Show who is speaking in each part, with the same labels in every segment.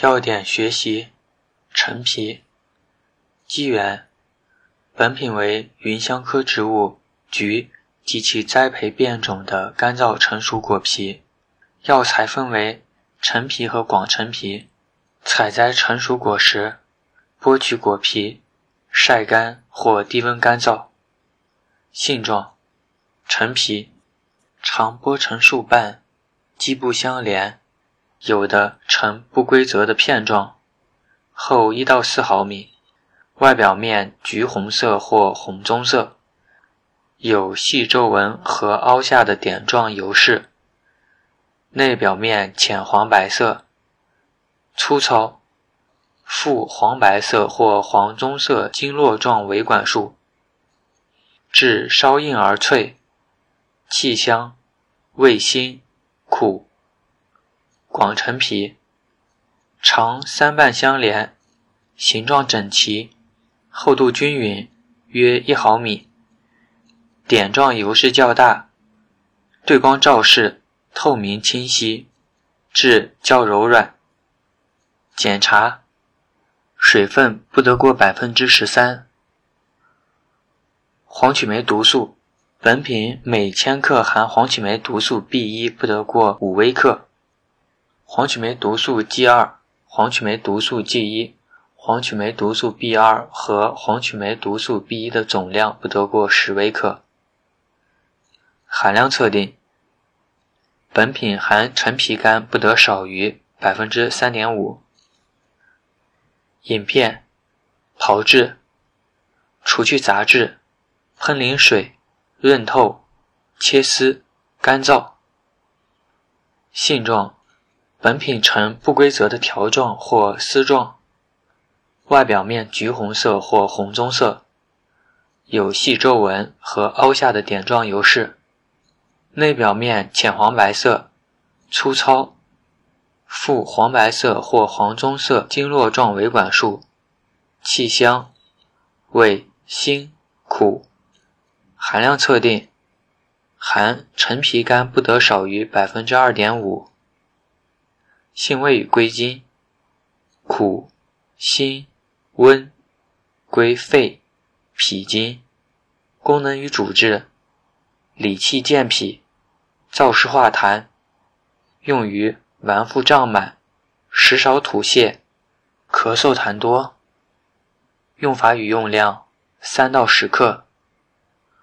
Speaker 1: 要点学习：陈皮。机缘：本品为芸香科植物菊及其栽培变种的干燥成熟果皮。药材分为陈皮和广陈皮。采摘成熟果实，剥去果皮，晒干或低温干燥。性状：陈皮，常剥成数瓣，基部相连。有的呈不规则的片状，厚一到四毫米，外表面橘红色或红棕色，有细皱纹和凹下的点状油饰，内表面浅黄白色，粗糙，附黄白色或黄棕色经络状维管束，质稍硬而脆，气香，味辛，苦。广陈皮，长三瓣相连，形状整齐，厚度均匀，约一毫米，点状油饰较大，对光照射透明清晰，质较柔软。检查，水分不得过百分之十三。黄曲霉毒素，本品每千克含黄曲霉毒素 B 一不得过五微克。黄曲霉毒素 G 二、黄曲霉毒素 G 一、黄曲霉毒素 B 二和黄曲霉毒素 B 一的总量不得过十微克。含量测定：本品含陈皮苷不得少于百分之三点五。饮片：炮制，除去杂质，喷淋水，润透，切丝，干燥。性状。本品呈不规则的条状或丝状，外表面橘红色或红棕色，有细皱纹和凹下的点状油饰，内表面浅黄白色，粗糙，附黄白色或黄棕色经络状维管束，气香，味辛苦，含量测定，含陈皮苷不得少于百分之二点五。性味与归经：苦、辛、温，归肺、脾经。功能与主治：理气健脾，燥湿化痰，用于脘腹胀满、食少吐泻、咳嗽痰多。用法与用量：三到十克。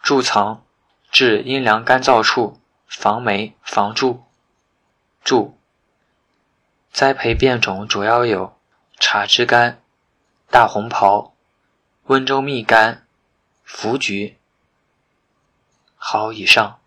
Speaker 1: 贮藏：至阴凉干燥处，防霉防蛀。注。栽培变种主要有茶枝柑、大红袍、温州蜜柑、福橘。好，以上。